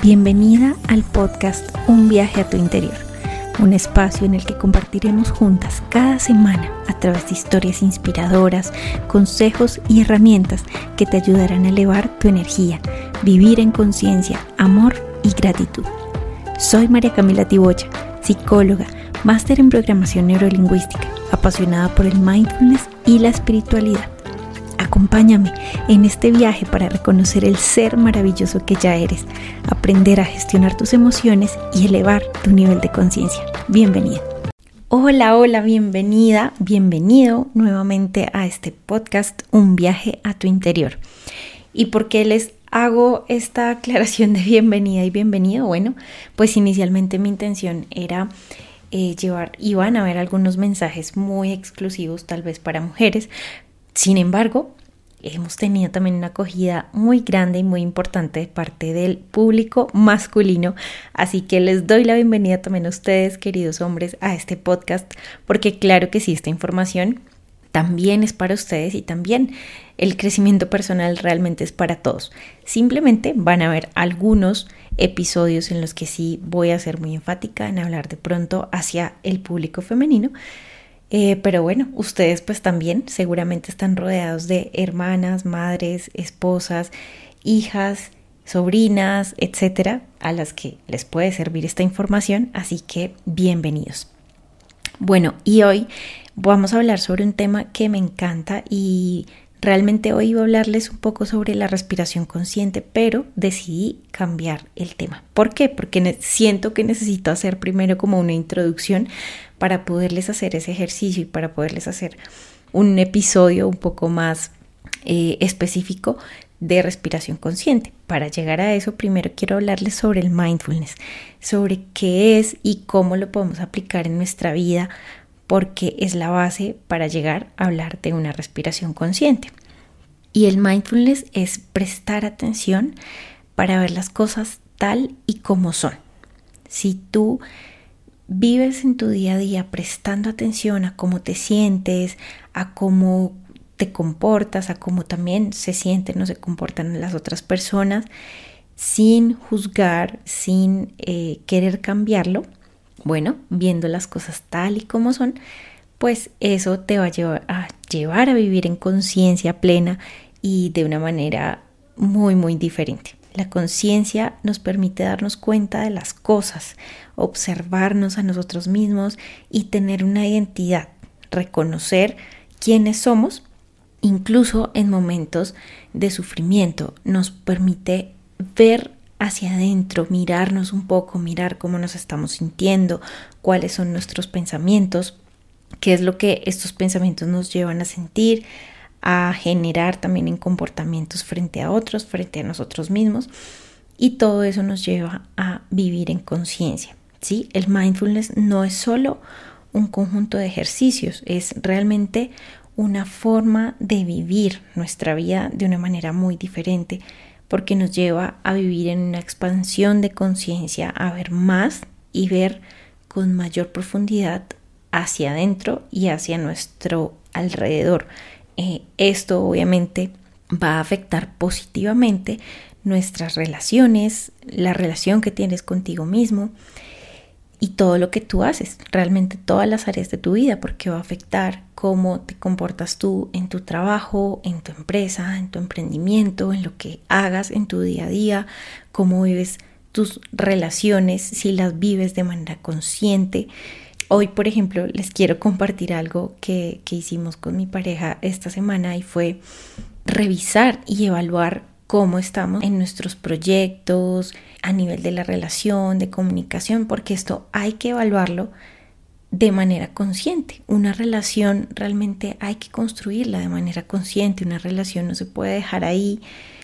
Bienvenida al podcast Un viaje a tu interior, un espacio en el que compartiremos juntas cada semana a través de historias inspiradoras, consejos y herramientas que te ayudarán a elevar tu energía, vivir en conciencia, amor y gratitud. Soy María Camila Tibocha, psicóloga, máster en programación neurolingüística, apasionada por el mindfulness y la espiritualidad Acompáñame en este viaje para reconocer el ser maravilloso que ya eres, aprender a gestionar tus emociones y elevar tu nivel de conciencia. Bienvenida. Hola, hola, bienvenida, bienvenido nuevamente a este podcast, Un viaje a tu interior. ¿Y por qué les hago esta aclaración de bienvenida y bienvenido? Bueno, pues inicialmente mi intención era eh, llevar, iban a haber algunos mensajes muy exclusivos tal vez para mujeres, sin embargo, hemos tenido también una acogida muy grande y muy importante de parte del público masculino, así que les doy la bienvenida también a ustedes, queridos hombres, a este podcast, porque claro que sí, esta información también es para ustedes y también el crecimiento personal realmente es para todos. Simplemente van a ver algunos episodios en los que sí voy a ser muy enfática en hablar de pronto hacia el público femenino, eh, pero bueno, ustedes pues también seguramente están rodeados de hermanas, madres, esposas, hijas, sobrinas, etcétera, a las que les puede servir esta información, así que bienvenidos. Bueno, y hoy vamos a hablar sobre un tema que me encanta y Realmente hoy iba a hablarles un poco sobre la respiración consciente, pero decidí cambiar el tema. ¿Por qué? Porque siento que necesito hacer primero como una introducción para poderles hacer ese ejercicio y para poderles hacer un episodio un poco más eh, específico de respiración consciente. Para llegar a eso, primero quiero hablarles sobre el mindfulness, sobre qué es y cómo lo podemos aplicar en nuestra vida porque es la base para llegar a hablar de una respiración consciente. Y el mindfulness es prestar atención para ver las cosas tal y como son. Si tú vives en tu día a día prestando atención a cómo te sientes, a cómo te comportas, a cómo también se sienten o se comportan las otras personas, sin juzgar, sin eh, querer cambiarlo, bueno, viendo las cosas tal y como son, pues eso te va a llevar a, llevar a vivir en conciencia plena y de una manera muy, muy diferente. La conciencia nos permite darnos cuenta de las cosas, observarnos a nosotros mismos y tener una identidad, reconocer quiénes somos, incluso en momentos de sufrimiento. Nos permite ver hacia adentro, mirarnos un poco, mirar cómo nos estamos sintiendo, cuáles son nuestros pensamientos, qué es lo que estos pensamientos nos llevan a sentir, a generar también en comportamientos frente a otros, frente a nosotros mismos. Y todo eso nos lleva a vivir en conciencia. ¿sí? El mindfulness no es solo un conjunto de ejercicios, es realmente una forma de vivir nuestra vida de una manera muy diferente porque nos lleva a vivir en una expansión de conciencia, a ver más y ver con mayor profundidad hacia adentro y hacia nuestro alrededor. Eh, esto obviamente va a afectar positivamente nuestras relaciones, la relación que tienes contigo mismo y todo lo que tú haces, realmente todas las áreas de tu vida, porque va a afectar cómo te comportas tú en tu trabajo, en tu empresa, en tu emprendimiento, en lo que hagas en tu día a día, cómo vives tus relaciones, si las vives de manera consciente. Hoy, por ejemplo, les quiero compartir algo que, que hicimos con mi pareja esta semana y fue revisar y evaluar cómo estamos en nuestros proyectos, a nivel de la relación, de comunicación, porque esto hay que evaluarlo de manera consciente. Una relación realmente hay que construirla de manera consciente. Una relación no se puede dejar ahí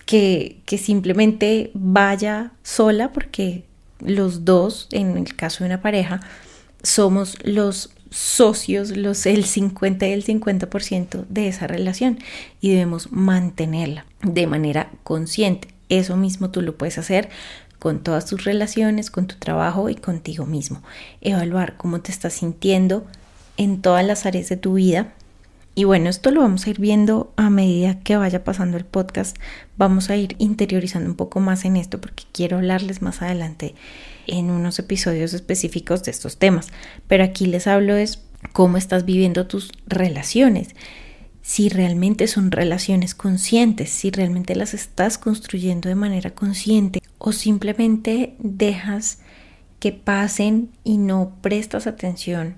que, que simplemente vaya sola porque los dos, en el caso de una pareja, somos los socios, los, el 50 y el 50% de esa relación y debemos mantenerla de manera consciente. Eso mismo tú lo puedes hacer con todas tus relaciones, con tu trabajo y contigo mismo. Evaluar cómo te estás sintiendo en todas las áreas de tu vida Y bueno, esto lo vamos a ir viendo a medida que vaya pasando el podcast. Vamos a ir interiorizando un poco más en esto porque quiero hablarles más adelante en unos episodios específicos de estos temas. Pero aquí les hablo es cómo estás viviendo tus relaciones. Si realmente son relaciones conscientes, si realmente las estás construyendo de manera consciente o simplemente dejas que pasen y no prestas atención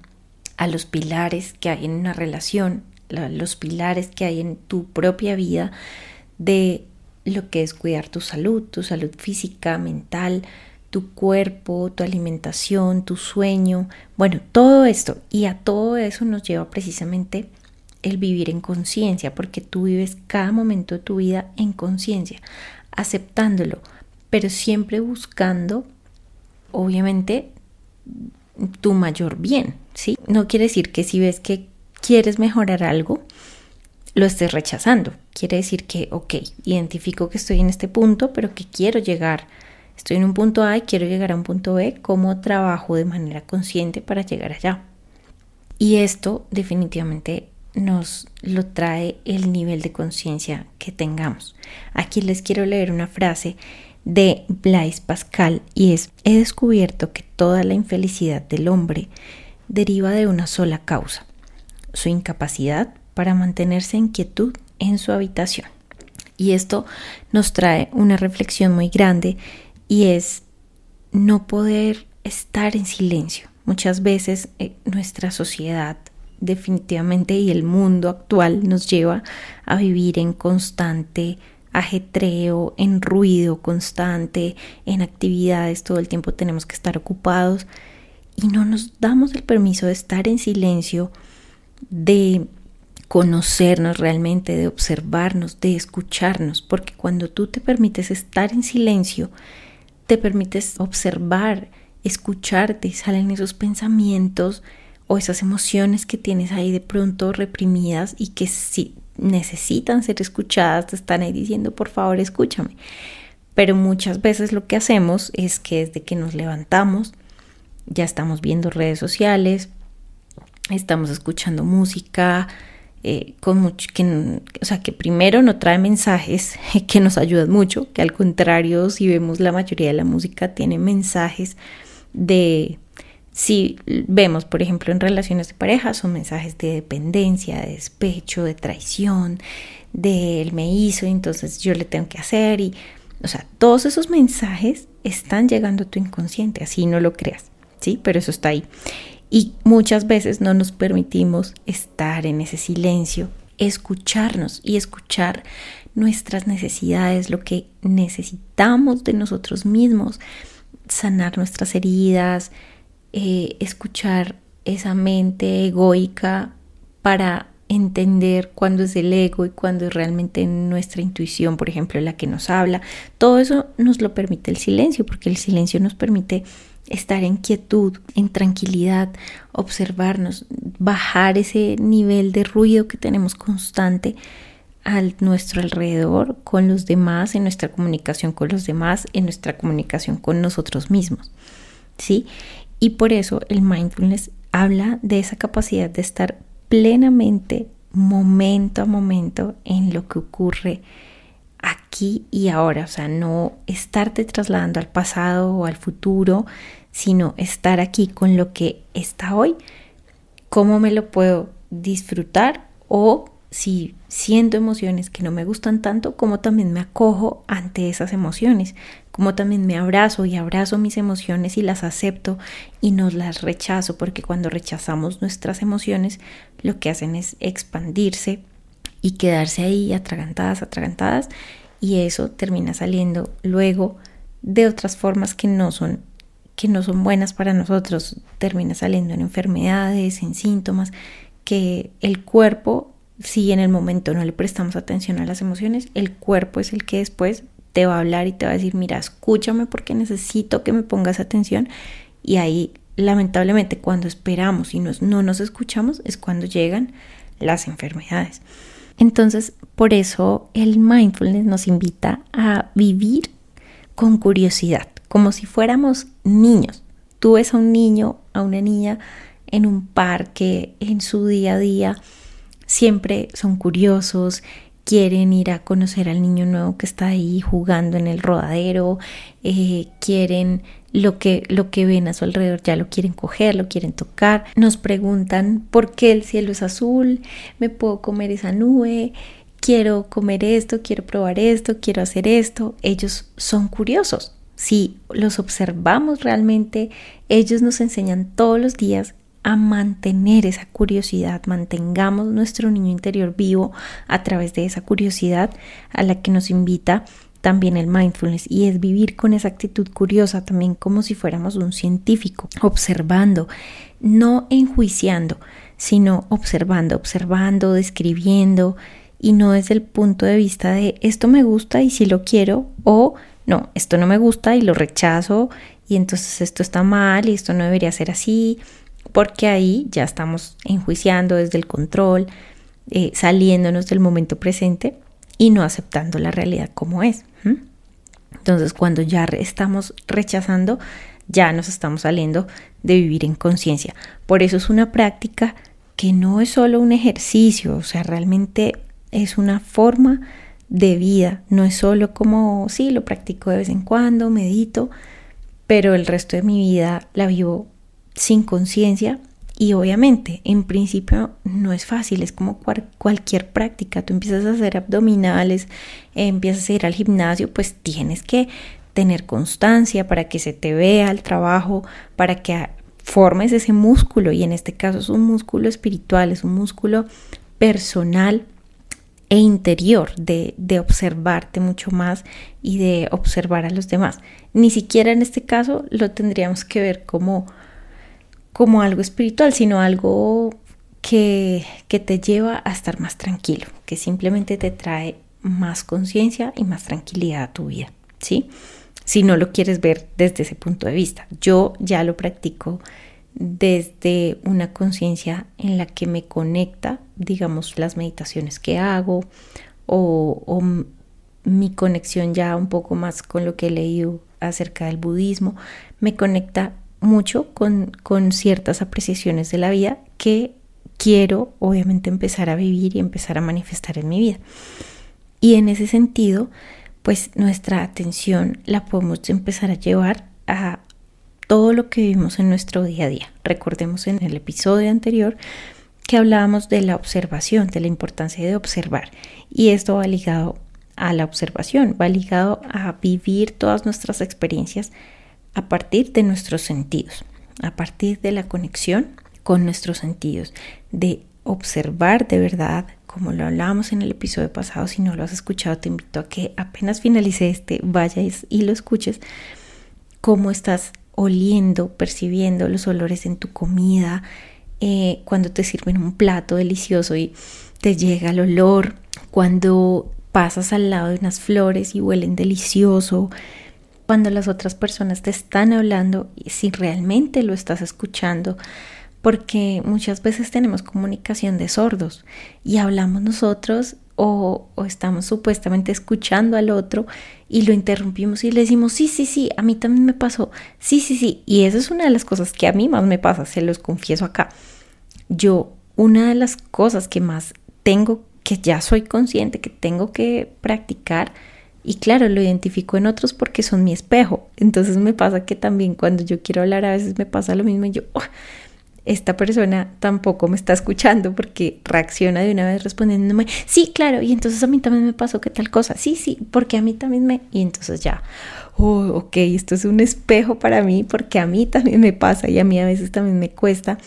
a los pilares que hay en una relación, los pilares que hay en tu propia vida de lo que es cuidar tu salud, tu salud física, mental, tu cuerpo, tu alimentación, tu sueño, bueno, todo esto. Y a todo eso nos lleva precisamente el vivir en conciencia, porque tú vives cada momento de tu vida en conciencia, aceptándolo, pero siempre buscando, obviamente, tu mayor bien, ¿sí? No quiere decir que si ves que quieres mejorar algo, lo estés rechazando. Quiere decir que, ok, identifico que estoy en este punto, pero que quiero llegar. Estoy en un punto A y quiero llegar a un punto B. ¿Cómo trabajo de manera consciente para llegar allá? Y esto definitivamente nos lo trae el nivel de conciencia que tengamos. Aquí les quiero leer una frase de Blaise Pascal y es, he descubierto que toda la infelicidad del hombre deriva de una sola causa, su incapacidad para mantenerse en quietud en su habitación. Y esto nos trae una reflexión muy grande y es no poder estar en silencio. Muchas veces eh, nuestra sociedad definitivamente y el mundo actual nos lleva a vivir en constante ajetreo, en ruido constante, en actividades, todo el tiempo tenemos que estar ocupados y no nos damos el permiso de estar en silencio, de conocernos realmente, de observarnos, de escucharnos, porque cuando tú te permites estar en silencio, te permites observar, escucharte, salen esos pensamientos o esas emociones que tienes ahí de pronto reprimidas y que si necesitan ser escuchadas, te están ahí diciendo, por favor, escúchame. Pero muchas veces lo que hacemos es que desde que nos levantamos, ya estamos viendo redes sociales, estamos escuchando música, eh, con mucho, que, o sea, que primero no trae mensajes que nos ayudan mucho, que al contrario, si vemos la mayoría de la música, tiene mensajes de, si vemos, por ejemplo, en relaciones de pareja, son mensajes de dependencia, de despecho, de traición, de él me hizo, entonces yo le tengo que hacer, y, o sea, todos esos mensajes están llegando a tu inconsciente, así no lo creas. ¿sí? Pero eso está ahí. Y muchas veces no nos permitimos estar en ese silencio, escucharnos y escuchar nuestras necesidades, lo que necesitamos de nosotros mismos, sanar nuestras heridas, eh, escuchar esa mente egoica para entender cuándo es el ego y cuándo es realmente nuestra intuición, por ejemplo, la que nos habla. Todo eso nos lo permite el silencio, porque el silencio nos permite estar en quietud, en tranquilidad, observarnos, bajar ese nivel de ruido que tenemos constante a nuestro alrededor, con los demás, en nuestra comunicación con los demás, en nuestra comunicación con nosotros mismos. ¿Sí? Y por eso el mindfulness habla de esa capacidad de estar plenamente, momento a momento, en lo que ocurre aquí y ahora, o sea, no estarte trasladando al pasado o al futuro, sino estar aquí con lo que está hoy, cómo me lo puedo disfrutar o si siento emociones que no me gustan tanto, como también me acojo ante esas emociones, como también me abrazo y abrazo mis emociones y las acepto y no las rechazo, porque cuando rechazamos nuestras emociones, lo que hacen es expandirse y quedarse ahí atragantadas, atragantadas, y eso termina saliendo luego de otras formas que no son que no son buenas para nosotros, termina saliendo en enfermedades, en síntomas, que el cuerpo, si en el momento no le prestamos atención a las emociones, el cuerpo es el que después te va a hablar y te va a decir, mira, escúchame porque necesito que me pongas atención. Y ahí, lamentablemente, cuando esperamos y no nos escuchamos, es cuando llegan las enfermedades. Entonces, por eso el mindfulness nos invita a vivir con curiosidad, como si fuéramos niños. Tú ves a un niño, a una niña en un parque, en su día a día, siempre son curiosos, quieren ir a conocer al niño nuevo que está ahí jugando en el rodadero, eh, quieren lo que, lo que ven a su alrededor, ya lo quieren coger, lo quieren tocar, nos preguntan por qué el cielo es azul, me puedo comer esa nube, quiero comer esto, quiero probar esto, quiero hacer esto, ellos son curiosos. Si los observamos realmente, ellos nos enseñan todos los días a mantener esa curiosidad, mantengamos nuestro niño interior vivo a través de esa curiosidad a la que nos invita también el mindfulness y es vivir con esa actitud curiosa también como si fuéramos un científico, observando, no enjuiciando, sino observando, observando, describiendo y no desde el punto de vista de esto me gusta y si lo quiero o no, esto no me gusta y lo rechazo y entonces esto está mal y esto no debería ser así porque ahí ya estamos enjuiciando desde el control, eh, saliéndonos del momento presente y no aceptando la realidad como es. Entonces, cuando ya estamos rechazando, ya nos estamos saliendo de vivir en conciencia. Por eso es una práctica que no es solo un ejercicio, o sea, realmente es una forma de vida, no es solo como, sí, lo practico de vez en cuando, medito, pero el resto de mi vida la vivo sin conciencia y obviamente en principio no es fácil, es como cualquier práctica, tú empiezas a hacer abdominales, empiezas a ir al gimnasio, pues tienes que tener constancia para que se te vea el trabajo, para que formes ese músculo y en este caso es un músculo espiritual, es un músculo personal e interior de, de, observarte mucho más y de observar a los demás. Ni siquiera en este caso lo tendríamos que ver como como algo espiritual, sino algo que, que te lleva a estar más tranquilo, que simplemente te trae más conciencia y más tranquilidad a tu vida, ¿sí? Si no lo quieres ver desde ese punto de vista. Yo ya lo practico desde una conciencia en la que me conecta, digamos, las meditaciones que hago o, o, mi conexión ya un poco más con lo que he leído acerca del budismo, me conecta mucho con, con ciertas apreciaciones de la vida que quiero obviamente empezar a vivir y empezar a manifestar en mi vida. Y en ese sentido, pues nuestra atención la podemos empezar a llevar a todo lo que vivimos en nuestro día a día. Recordemos en el episodio anterior que hablábamos de la observación, de la importancia de observar. Y esto va ligado a la observación, va ligado a vivir todas nuestras experiencias a partir de nuestros sentidos, a partir de la conexión con nuestros sentidos, de observar de verdad, como lo hablábamos en el episodio pasado, si no lo has escuchado, te invito a que apenas finalice este, vayas y lo escuches, cómo estás oliendo, percibiendo los olores en tu comida, eh, cuando te sirven un plato delicioso y te llega el olor, cuando pasas al lado de unas flores y huelen delicioso, cuando las otras personas te están hablando si realmente lo estás escuchando, porque muchas veces tenemos comunicación de sordos y hablamos nosotros o, estamos supuestamente escuchando al otro y lo interrumpimos y le decimos, sí, sí, sí, a mí también me pasó, sí, sí, sí, y esa es una de las cosas que a mí más me pasa, se los confieso acá. Yo, una de las cosas que más tengo, que ya soy consciente que tengo que practicar, y claro, lo identifico en otros porque son mi espejo. Entonces me pasa que también cuando yo quiero hablar a veces me pasa lo mismo y yo, oh, esta persona tampoco me está escuchando porque reacciona de una vez respondiéndome, sí, claro, y entonces a mí también me pasó que tal cosa, sí, sí, porque a mí también me... Y entonces ya, oh, ok, esto es un espejo para mí porque a mí también me pasa y a mí a veces también me cuesta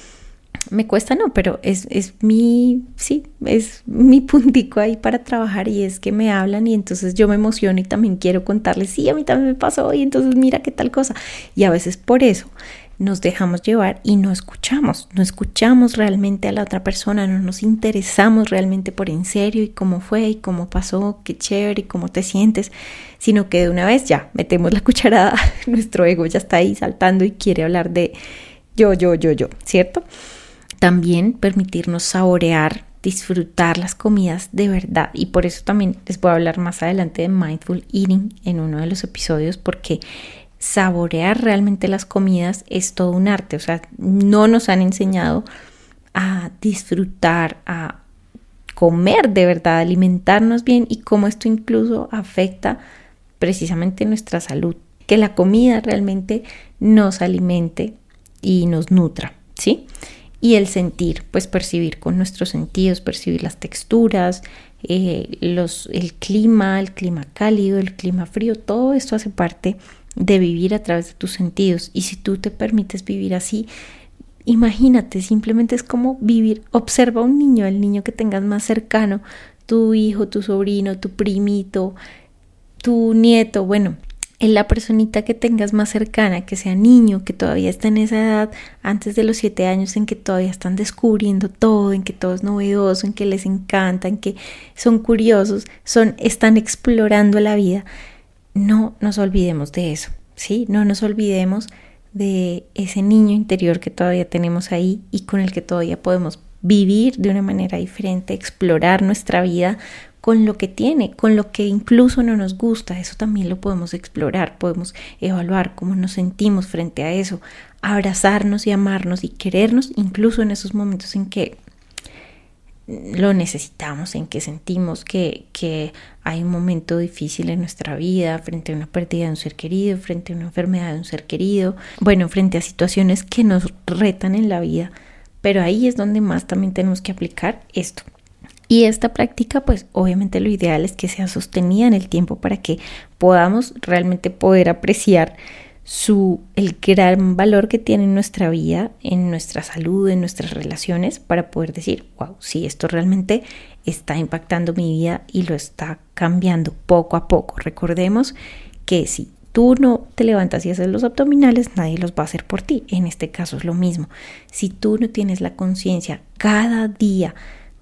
me cuesta no, pero es, es mi, sí, es mi puntico ahí para trabajar y es que me hablan y entonces yo me emociono y también quiero contarles, sí, a mí también me pasó y entonces mira qué tal cosa. Y a veces por eso nos dejamos llevar y no escuchamos, no escuchamos realmente a la otra persona, no nos interesamos realmente por en serio y cómo fue y cómo pasó, qué chévere y cómo te sientes, sino que de una vez ya metemos la cucharada, nuestro ego ya está ahí saltando y quiere hablar de yo, yo, yo, yo, ¿cierto? También permitirnos saborear, disfrutar las comidas de verdad. Y por eso también les voy a hablar más adelante de mindful eating en uno de los episodios porque saborear realmente las comidas es todo un arte. O sea, no nos han enseñado a disfrutar, a comer de verdad, alimentarnos bien y cómo esto incluso afecta precisamente nuestra salud. Que la comida realmente nos alimente y nos nutra, ¿sí? Y el sentir, pues percibir con nuestros sentidos, percibir las texturas, eh, los, el clima, el clima cálido, el clima frío, todo esto hace parte de vivir a través de tus sentidos. Y si tú te permites vivir así, imagínate, simplemente es como vivir, observa a un niño, el niño que tengas más cercano, tu hijo, tu sobrino, tu primito, tu nieto, bueno, en la personita que tengas más cercana, que sea niño, que todavía está en esa edad antes de los siete años en que todavía están descubriendo todo, en que todo es novedoso, en que les encanta, en que son curiosos, son, están explorando la vida. No nos olvidemos de eso, ¿sí? No nos olvidemos de ese niño interior que todavía tenemos ahí y con el que todavía podemos vivir de una manera diferente, explorar nuestra vida con lo que tiene, con lo que incluso no nos gusta. Eso también lo podemos explorar, podemos evaluar cómo nos sentimos frente a eso, abrazarnos y amarnos y querernos, incluso en esos momentos en que lo necesitamos, en que sentimos que, que hay un momento difícil en nuestra vida, frente a una pérdida de un ser querido, frente a una enfermedad de un ser querido, bueno, frente a situaciones que nos retan en la vida. Pero ahí es donde más también tenemos que aplicar esto, y esta práctica, pues obviamente lo ideal es que sea sostenida en el tiempo para que podamos realmente poder apreciar su, el gran valor que tiene en nuestra vida, en nuestra salud, en nuestras relaciones, para poder decir, wow, sí, esto realmente está impactando mi vida y lo está cambiando poco a poco. Recordemos que si tú no te levantas y haces los abdominales, nadie los va a hacer por ti. En este caso es lo mismo. Si tú no tienes la conciencia cada día,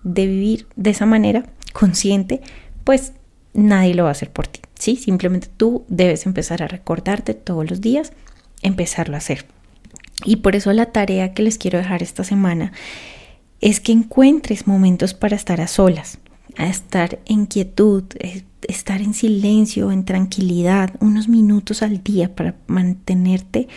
de vivir de esa manera consciente, pues nadie lo va a hacer por ti. ¿sí? Simplemente tú debes empezar a recordarte todos los días, empezarlo a hacer. Y por eso la tarea que les quiero dejar esta semana es que encuentres momentos para estar a solas, a estar en quietud, eh, estar en silencio, en tranquilidad, unos minutos al día para mantenerte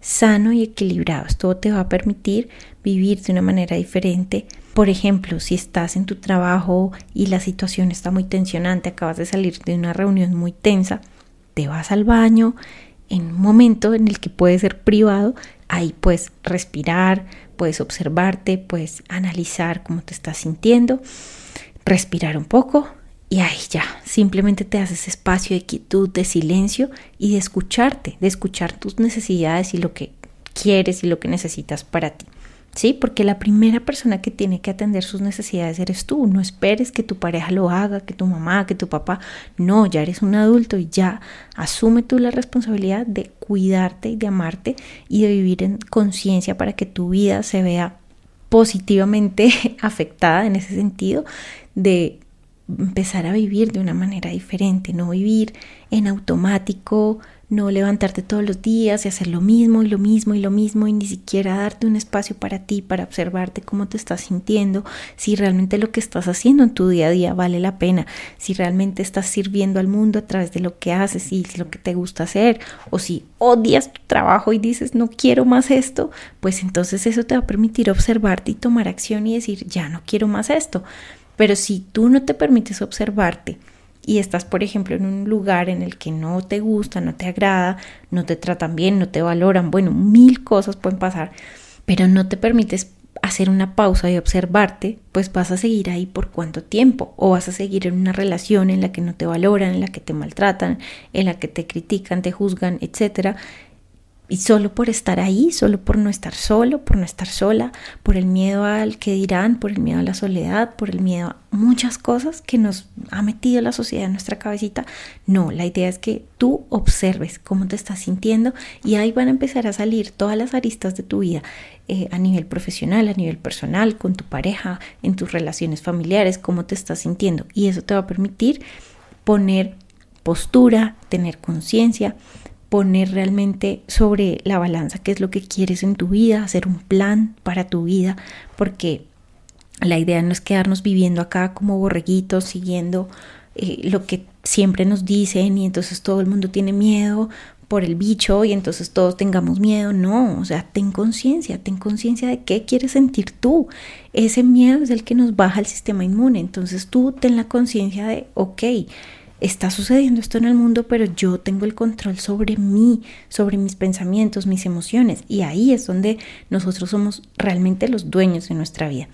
sano y equilibrado. Esto te va a permitir vivir de una manera diferente, por ejemplo, si estás en tu trabajo y la situación está muy tensionante, acabas de salir de una reunión muy tensa, te vas al baño en un momento en el que puede ser privado, ahí puedes respirar, puedes observarte, puedes analizar cómo te estás sintiendo, respirar un poco y ahí ya, simplemente te haces espacio de quietud, de silencio y de escucharte, de escuchar tus necesidades y lo que quieres y lo que necesitas para ti. ¿Sí? Porque la primera persona que tiene que atender sus necesidades eres tú. No esperes que tu pareja lo haga, que tu mamá, que tu papá. No, ya eres un adulto y ya asume tú la responsabilidad de cuidarte y de amarte y de vivir en conciencia para que tu vida se vea positivamente afectada en ese sentido de empezar a vivir de una manera diferente, no vivir en automático, no levantarte todos los días y hacer lo mismo y lo mismo y lo mismo y ni siquiera darte un espacio para ti, para observarte cómo te estás sintiendo, si realmente lo que estás haciendo en tu día a día vale la pena, si realmente estás sirviendo al mundo a través de lo que haces y lo que te gusta hacer, o si odias tu trabajo y dices no quiero más esto, pues entonces eso te va a permitir observarte y tomar acción y decir ya no quiero más esto. Pero si tú no te permites observarte, y estás, por ejemplo, en un lugar en el que no te gusta, no te agrada, no te tratan bien, no te valoran, bueno, mil cosas pueden pasar, pero no te permites hacer una pausa y observarte, pues vas a seguir ahí por cuánto tiempo o vas a seguir en una relación en la que no te valoran, en la que te maltratan, en la que te critican, te juzgan, etcétera, y solo por estar ahí, solo por no estar solo, por no estar sola, por el miedo al que dirán, por el miedo a la soledad, por el miedo a muchas cosas que nos ha metido la sociedad en nuestra cabecita. No, la idea es que tú observes cómo te estás sintiendo y ahí van a empezar a salir todas las aristas de tu vida eh, a nivel profesional, a nivel personal, con tu pareja, en tus relaciones familiares, cómo te estás sintiendo. Y eso te va a permitir poner postura, tener conciencia poner realmente sobre la balanza qué es lo que quieres en tu vida, hacer un plan para tu vida, porque la idea no es quedarnos viviendo acá como borreguitos, siguiendo eh, lo que siempre nos dicen y entonces todo el mundo tiene miedo por el bicho y entonces todos tengamos miedo. No, o sea, ten conciencia, ten conciencia de qué quieres sentir tú. Ese miedo es el que nos baja el sistema inmune. Entonces tú ten la conciencia de, ok, está sucediendo esto en el mundo, pero yo tengo el control sobre mí, sobre mis pensamientos, mis emociones. Y ahí es donde nosotros somos realmente los dueños de nuestra vida.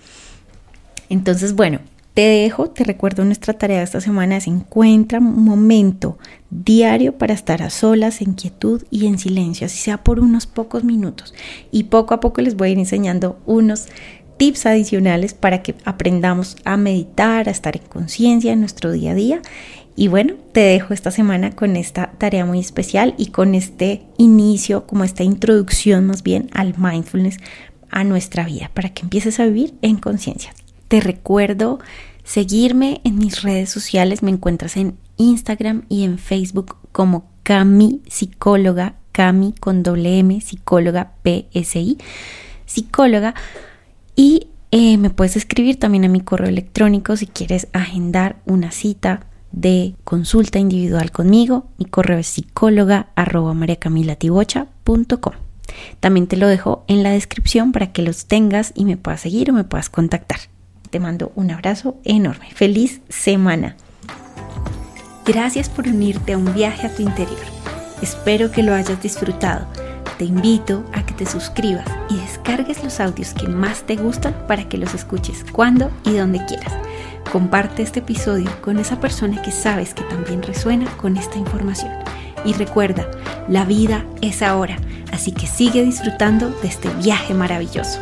Entonces, bueno, te dejo, te recuerdo nuestra tarea de esta semana es encuentra un momento diario para estar a solas, en quietud y en silencio, así sea por unos pocos minutos. Y poco a poco les voy a ir enseñando unos tips adicionales para que aprendamos a meditar, a estar en conciencia en nuestro día a día. Y bueno, te dejo esta semana con esta tarea muy especial y con este inicio, como esta introducción más bien al mindfulness a nuestra vida, para que empieces a vivir en conciencia. Te recuerdo seguirme en mis redes sociales. Me encuentras en Instagram y en Facebook como Cami Psicóloga, Cami con doble M, psicóloga PSI, psicóloga. Y eh, me puedes escribir también a mi correo electrónico si quieres agendar una de consulta individual conmigo. Mi correo es psicóloga arroba También te lo dejo en la descripción para que los tengas y me puedas seguir o me puedas contactar. Te mando un abrazo enorme. Feliz semana. Gracias por unirte a un viaje a tu interior. Espero que lo hayas disfrutado. Te invito a que te suscribas y descargues los audios que más te gustan para que los escuches cuando y donde quieras. Comparte este episodio con esa persona que sabes que también resuena con esta información. Y recuerda, la vida es ahora, así que sigue disfrutando de este viaje maravilloso.